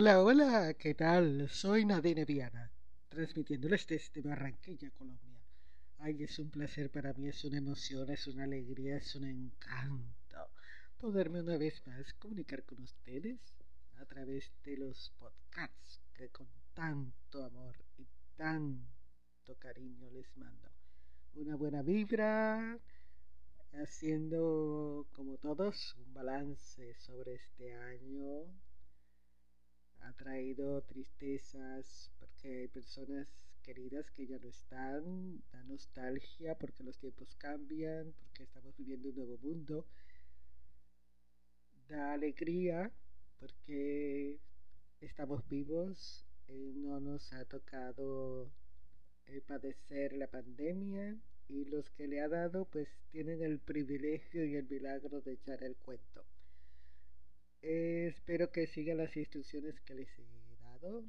Hola, hola, ¿qué tal? Soy Nadine Viana, transmitiéndoles desde Barranquilla, Colombia. Ay, es un placer para mí, es una emoción, es una alegría, es un encanto poderme una vez más comunicar con ustedes a través de los podcasts que con tanto amor y tanto cariño les mando. Una buena vibra, haciendo como todos un balance sobre este año. Ha traído tristezas porque hay personas queridas que ya no están, da nostalgia porque los tiempos cambian, porque estamos viviendo un nuevo mundo, da alegría porque estamos vivos, eh, no nos ha tocado eh, padecer la pandemia y los que le ha dado pues tienen el privilegio y el milagro de echar el cuento. Espero que sigan las instrucciones que les he dado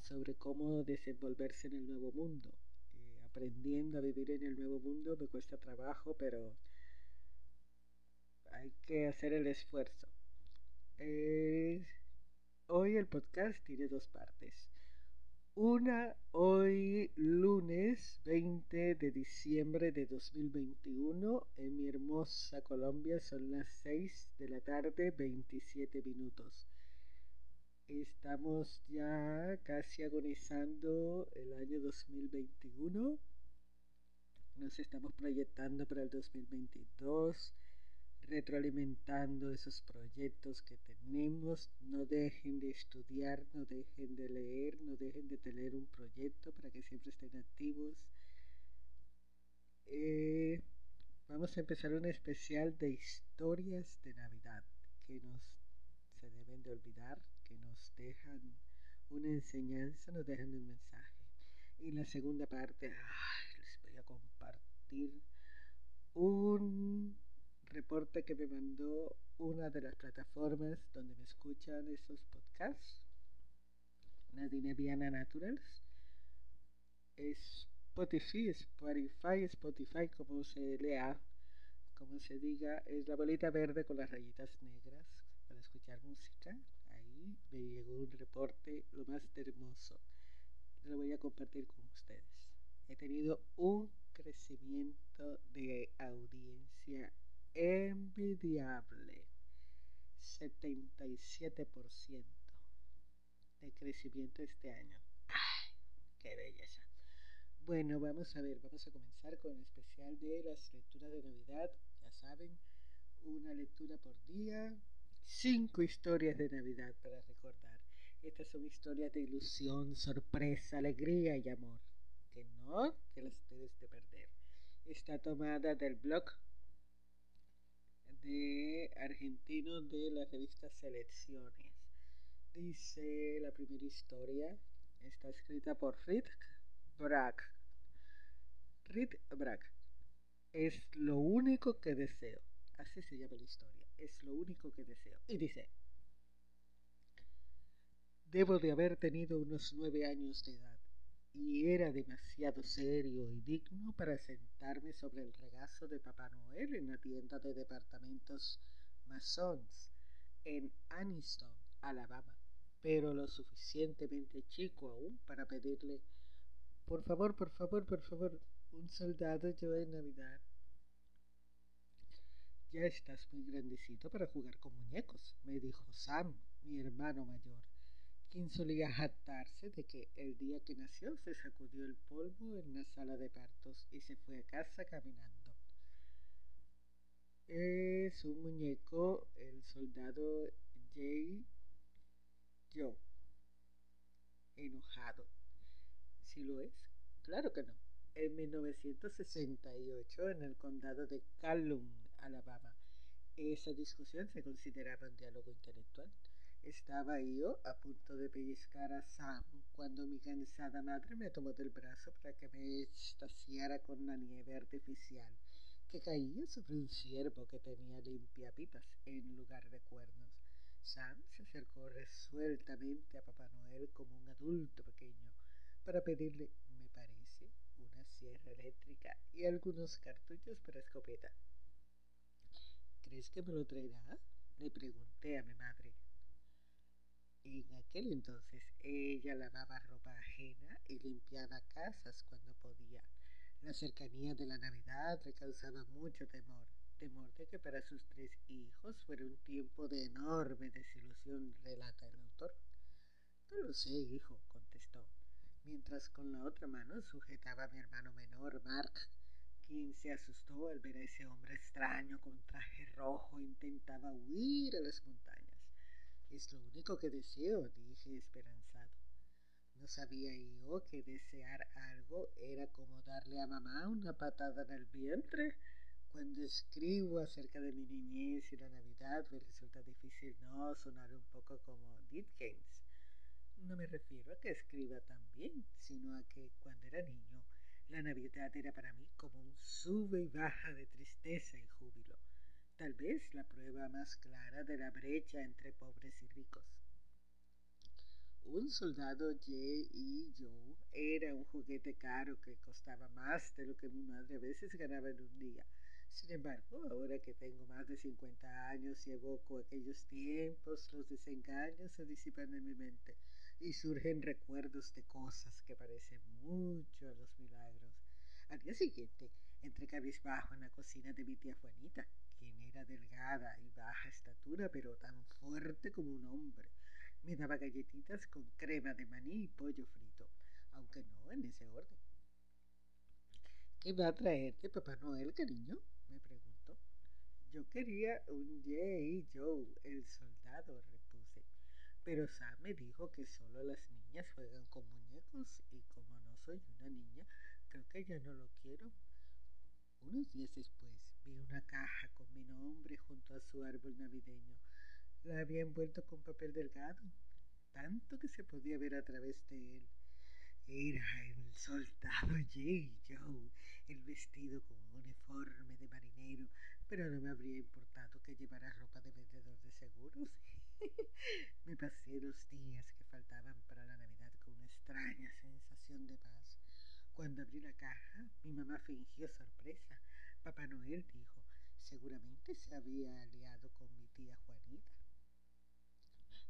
sobre cómo desenvolverse en el nuevo mundo. Eh, aprendiendo a vivir en el nuevo mundo me cuesta trabajo, pero hay que hacer el esfuerzo. Hoy el podcast tiene dos partes. Una hoy lunes 20 de diciembre de 2021 en mi hermosa Colombia son las 6 de la tarde 27 minutos. Estamos ya casi agonizando el año 2021. Nos estamos proyectando para el 2022 retroalimentando esos proyectos que tenemos. No dejen de estudiar, no dejen de leer, no dejen de tener un proyecto para que siempre estén activos. Eh, vamos a empezar un especial de historias de Navidad que nos se deben de olvidar, que nos dejan una enseñanza, nos dejan un mensaje. Y la segunda parte, les voy a compartir un reporte que me mandó una de las plataformas donde me escuchan esos podcasts, Nadine Viana Naturals. Spotify, Spotify, Spotify, como se lea, como se diga, es la bolita verde con las rayitas negras para escuchar música. Ahí me llegó un reporte lo más hermoso. Lo voy a compartir con ustedes. He tenido un crecimiento de audiencia envidiable. 77% de crecimiento este año. ¡Ay, qué belleza! Bueno, vamos a ver, vamos a comenzar con el especial de las lecturas de Navidad. Ya saben, una lectura por día, cinco historias de Navidad para recordar. Estas son historias de ilusión, sorpresa, alegría y amor, que no que las debes de perder. Está tomada del blog de argentino de la revista Selecciones. Dice la primera historia, está escrita por Rit Brack. Rit Brack. Es lo único que deseo. Así se llama la historia. Es lo único que deseo. Y dice, debo de haber tenido unos nueve años de edad y era demasiado serio y digno para sentarme sobre el regazo de Papá Noel en la tienda de departamentos Masons en Aniston, Alabama, pero lo suficientemente chico aún para pedirle por favor, por favor, por favor, un soldado yo en Navidad. Ya estás muy grandecito para jugar con muñecos, me dijo Sam, mi hermano mayor quien solía jactarse de que el día que nació se sacudió el polvo en la sala de partos y se fue a casa caminando. Es un muñeco, el soldado J. Joe. Enojado. ¿Sí lo es? Claro que no. En 1968, en el condado de Calhoun, Alabama, esa discusión se consideraba un diálogo intelectual estaba yo a punto de pellizcar a Sam cuando mi cansada madre me tomó del brazo para que me extasiara con la nieve artificial que caía sobre un ciervo que tenía limpiapipas en lugar de cuernos. Sam se acercó resueltamente a Papá Noel como un adulto pequeño para pedirle, me parece, una sierra eléctrica y algunos cartuchos para escopeta. ¿Crees que me lo traerá? Le pregunté a mi madre. En aquel entonces ella lavaba ropa ajena y limpiaba casas cuando podía. La cercanía de la Navidad le causaba mucho temor, temor de que para sus tres hijos fuera un tiempo de enorme desilusión, relata el autor. No lo sé, hijo, contestó, mientras con la otra mano sujetaba a mi hermano menor, Mark, quien se asustó al ver a ese hombre extraño con traje rojo intentaba huir a las montañas. Es lo único que deseo, dije esperanzado. No sabía yo que desear algo era como darle a mamá una patada en el vientre. Cuando escribo acerca de mi niñez y la Navidad me resulta difícil no sonar un poco como Dickens. No me refiero a que escriba tan bien, sino a que cuando era niño la Navidad era para mí como un sube y baja de tristeza y júbilo, tal vez la prueba más clara de la brecha entre pobres y ricos. Un soldado J. E. Joe era un juguete caro que costaba más de lo que mi madre a veces ganaba en un día. Sin embargo, ahora que tengo más de 50 años y evoco aquellos tiempos, los desengaños se disipan en mi mente y surgen recuerdos de cosas que parecen mucho a los milagros. Al día siguiente, entré cabizbajo en la cocina de mi tía Juanita, era delgada y baja estatura, pero tan fuerte como un hombre. Me daba galletitas con crema de maní y pollo frito, aunque no en ese orden. ¿Qué va a traerte Papá Noel, cariño? me preguntó. Yo quería un J. Joe, el soldado, pero Sam me dijo que solo las niñas juegan con muñecos y como no soy una niña, creo que ya no lo quiero. Unos días después vi una caja con mi nombre junto a su árbol navideño. La había envuelto con papel delgado, tanto que se podía ver a través de él. Era el soldado J. Joe, el vestido con un uniforme de marinero, pero no me habría importado que llevara ropa de vendedor de seguros. Me pasé los días que faltaban para la Navidad con una extraña sensación de paz. Cuando abrí la caja, mi mamá fingió sorpresa. Papá Noel dijo, seguramente se había aliado con mi tía Juanita.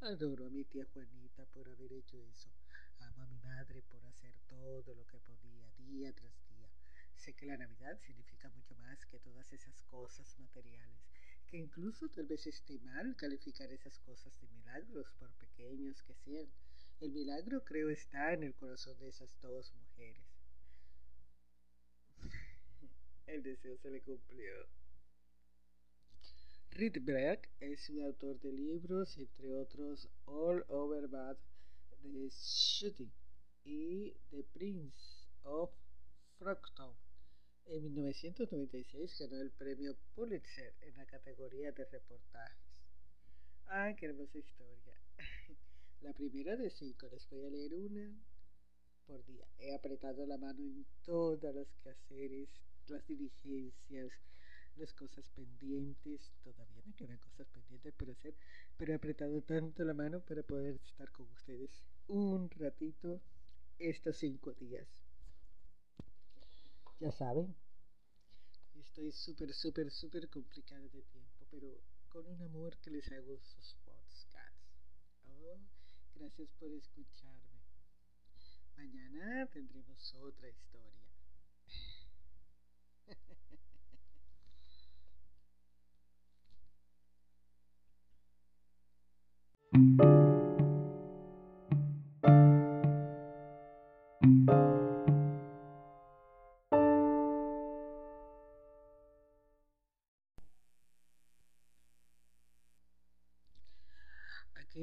Adoro a mi tía Juanita por haber hecho eso. Amo a mi madre por hacer todo lo que podía día tras día. Sé que la Navidad significa mucho más que todas esas cosas materiales que incluso tal vez esté mal calificar esas cosas de milagros, por pequeños que sean. El milagro creo está en el corazón de esas dos mujeres. El deseo se le cumplió. Rydberg es un autor de libros, entre otros All Over Bad, The Shooting y The Prince of Frogtown. En 1996 ganó el premio Pulitzer en la categoría de reportajes. ¡Ah, qué hermosa historia! la primera de cinco, les voy a leer una por día. He apretado la mano en todas las quehaceres, las diligencias, las cosas pendientes. Todavía me quedan cosas pendientes por hacer, pero he apretado tanto la mano para poder estar con ustedes un ratito estos cinco días. Ya saben, estoy súper, súper, súper complicada de tiempo, pero con un amor que les hago sus podcasts. Oh, gracias por escucharme. Mañana tendremos otra historia.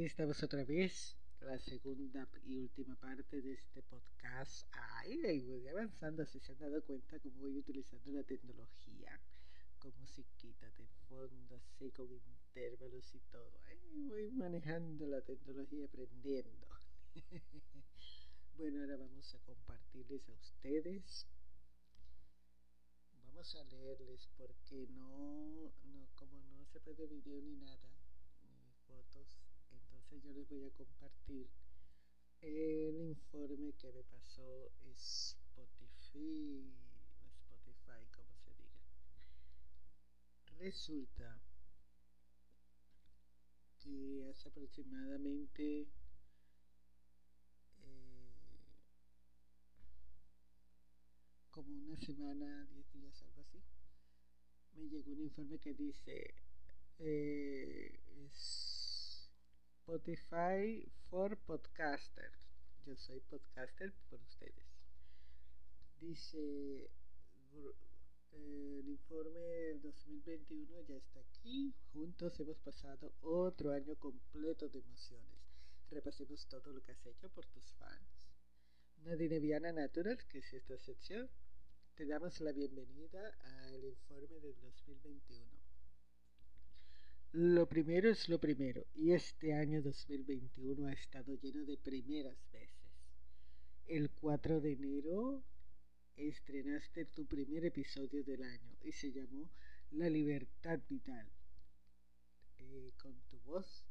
Estamos otra vez, la segunda y última parte de este podcast. Ay, voy avanzando, si se han dado cuenta cómo voy utilizando la tecnología, con musiquita de fondo, así con intervalos y todo. Ay, voy manejando la tecnología, aprendiendo. bueno, ahora vamos a compartirles a ustedes. Vamos a leerles porque no, no como no se puede video ni nada, voy a compartir el informe que me pasó Spotify, Spotify, como se diga. Resulta que hace aproximadamente eh, como una semana, diez días, algo así, me llegó un informe que dice eh, Spotify for Podcasters. Yo soy podcaster por ustedes. Dice el informe del 2021 ya está aquí. Juntos hemos pasado otro año completo de emociones. Repasemos todo lo que has hecho por tus fans. Nadine Viana Natural, que es esta sección, te damos la bienvenida al informe del 2021. Lo primero es lo primero, y este año 2021 ha estado lleno de primeras veces. El 4 de enero estrenaste tu primer episodio del año y se llamó La Libertad Vital. Eh, con tu voz.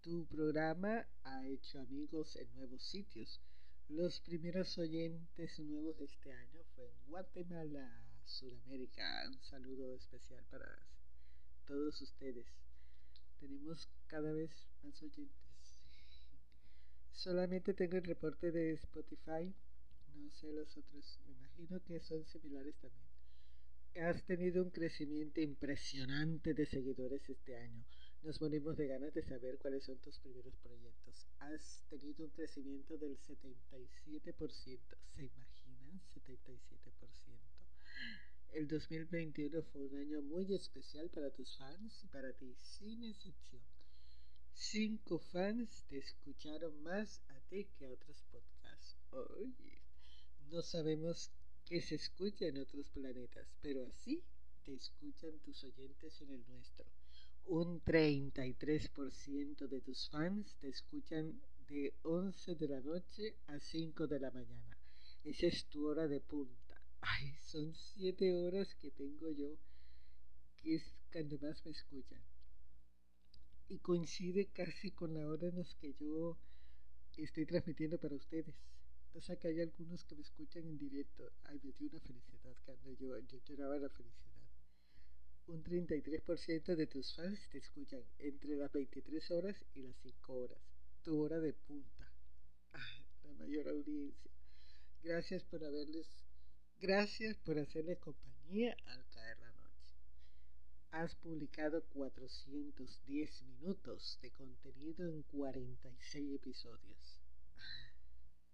Tu programa ha hecho amigos en nuevos sitios. Los primeros oyentes nuevos de este año fue en Guatemala, Sudamérica. Un saludo especial para todos ustedes. Tenemos cada vez más oyentes. Solamente tengo el reporte de Spotify. No sé los otros. Me imagino que son similares también. Has tenido un crecimiento impresionante de seguidores este año. Nos morimos de ganas de saber cuáles son tus primeros proyectos. Has tenido un crecimiento del 77%. ¿Se imaginan? 77%. El 2021 fue un año muy especial para tus fans y para ti, sin excepción. Cinco fans te escucharon más a ti que a otros podcasts. Oye, no sabemos qué se escucha en otros planetas, pero así te escuchan tus oyentes en el nuestro. Un 33% de tus fans te escuchan de 11 de la noche a 5 de la mañana. Esa es tu hora de punta. Ay, son 7 horas que tengo yo, que es cuando más me escuchan y coincide casi con la hora en la que yo estoy transmitiendo para ustedes. O sea que hay algunos que me escuchan en directo. Ay, me dio una felicidad cuando yo, yo lloraba la felicidad. Un 33% de tus fans te escuchan entre las 23 horas y las 5 horas. Tu hora de punta. Ay, la mayor audiencia. Gracias por haberles, gracias por hacerles compañía al caer la Has publicado 410 minutos de contenido en 46 episodios.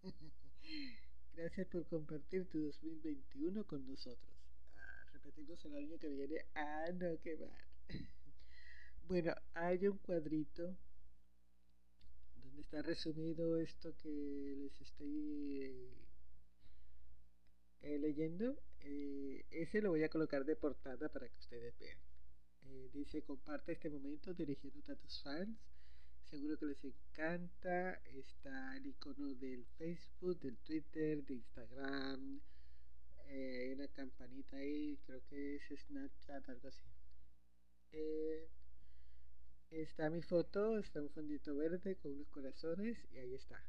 Gracias por compartir tu 2021 con nosotros. Ah, repetimos el año que viene. Ah, no, qué mal. bueno, hay un cuadrito donde está resumido esto que les estoy eh, leyendo. Eh, ese lo voy a colocar de portada para que ustedes vean. Eh, dice, comparte este momento dirigiendo a tus fans. Seguro que les encanta. Está el icono del Facebook, del Twitter, de Instagram. Hay una campanita ahí, creo que es Snapchat, algo así. Está mi foto, está un fondito verde con unos corazones y ahí está.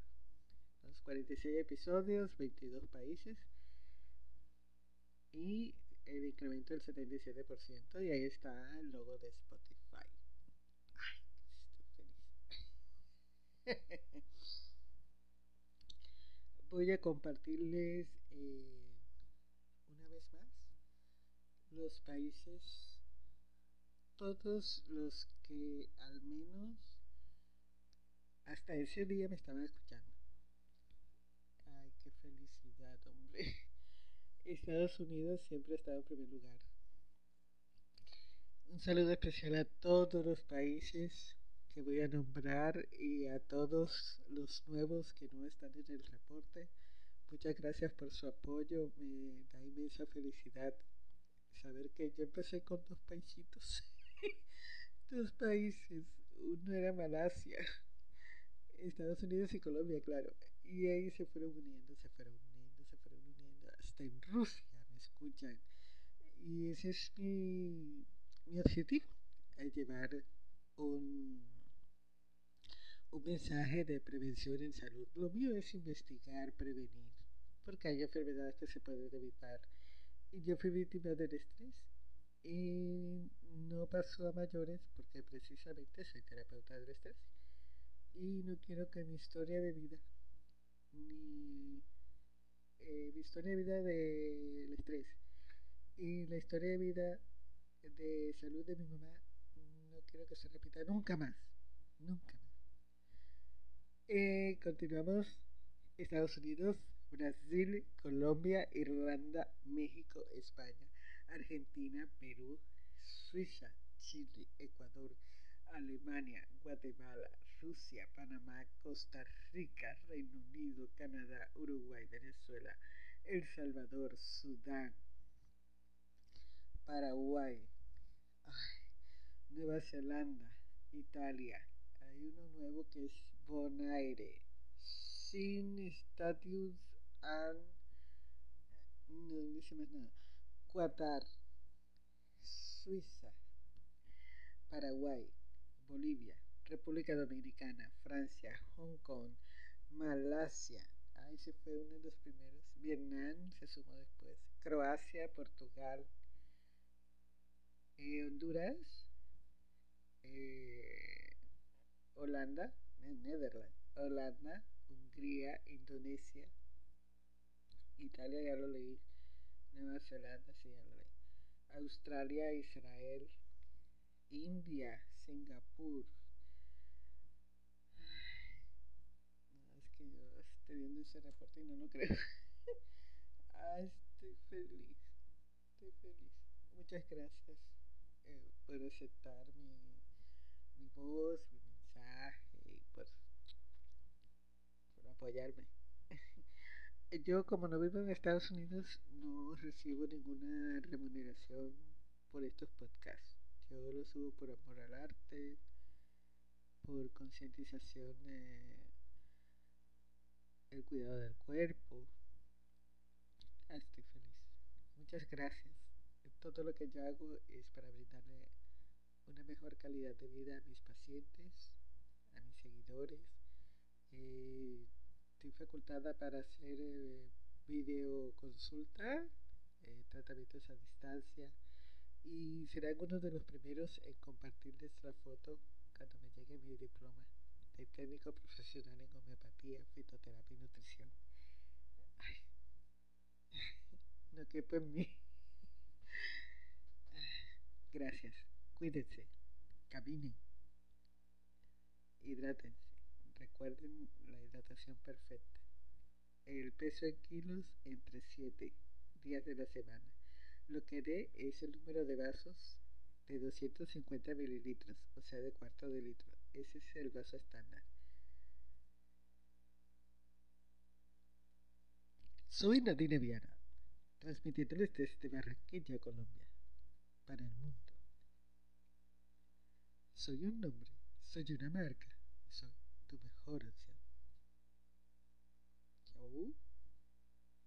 Los 46 episodios, 22 países. Y el incremento del 77% y ahí está el logo de Spotify. Ay, estoy feliz. Voy a compartirles eh, una vez más los países, todos los que al menos hasta ese día me estaban escuchando. Ay, qué felicidad, hombre. Estados Unidos siempre ha estado en primer lugar. Un saludo especial a todos los países que voy a nombrar y a todos los nuevos que no están en el reporte. Muchas gracias por su apoyo, me da inmensa felicidad saber que yo empecé con dos paisitos, dos países, uno era Malasia, Estados Unidos y Colombia, claro, y ahí se fueron uniendo, se fueron en Rusia me escuchan. Y ese es mi, mi objetivo, es llevar un, un mensaje de prevención en salud. Lo mío es investigar, prevenir, porque hay enfermedades que se pueden evitar. Y yo fui víctima del estrés y no pasó a mayores porque precisamente soy terapeuta del estrés y no quiero que mi historia de vida ni eh, historia de vida del estrés. Y la historia de vida de salud de mi mamá no quiero que se repita nunca más nunca más. Eh, continuamos Estados Unidos Brasil Colombia Irlanda México España Argentina Perú Suiza Chile Ecuador Alemania Guatemala Rusia, Panamá, Costa Rica, Reino Unido, Canadá, Uruguay, Venezuela, El Salvador, Sudán, Paraguay, Nueva Zelanda, Italia. Hay uno nuevo que es Bonaire, sin status and no dice más nada. Qatar, Suiza, Paraguay, Bolivia, República Dominicana, Francia, Hong Kong, Malasia, ah, ese fue uno de los primeros, Vietnam se sumó después, Croacia, Portugal, eh, Honduras, eh, Holanda, Netherlands, Holanda, Hungría, Indonesia, Italia ya lo leí, Nueva Zelanda, sí ya lo leí, Australia, Israel, India, Singapur, estoy viendo ese reporte y no lo creo. ah, estoy feliz, estoy feliz. Muchas gracias eh, por aceptar mi, mi voz, mi mensaje y por, por apoyarme. Yo como no vivo en Estados Unidos no recibo ninguna remuneración por estos podcasts. Yo lo subo por amor al arte, por concientización eh, el cuidado del cuerpo. Ah, estoy feliz. Muchas gracias. Todo lo que yo hago es para brindarle una mejor calidad de vida a mis pacientes, a mis seguidores. Eh, estoy facultada para hacer eh, videoconsulta, eh, tratamientos a distancia y será uno de los primeros en compartirles la foto cuando me llegue mi diploma de técnico profesional en homeopatía, fitoterapia y nutrición. No quepo en mí. Gracias. Cuídense. Caminen. Hidrátense. Recuerden la hidratación perfecta. El peso en kilos entre 7 días de la semana. Lo que dé es el número de vasos de 250 mililitros, o sea, de cuarto de litro. Ese es el vaso estándar. Soy Nadine Viana, transmitiéndoles desde Barranquilla, Colombia, para el mundo. Soy un nombre, soy una marca, soy tu mejor opción. Chau.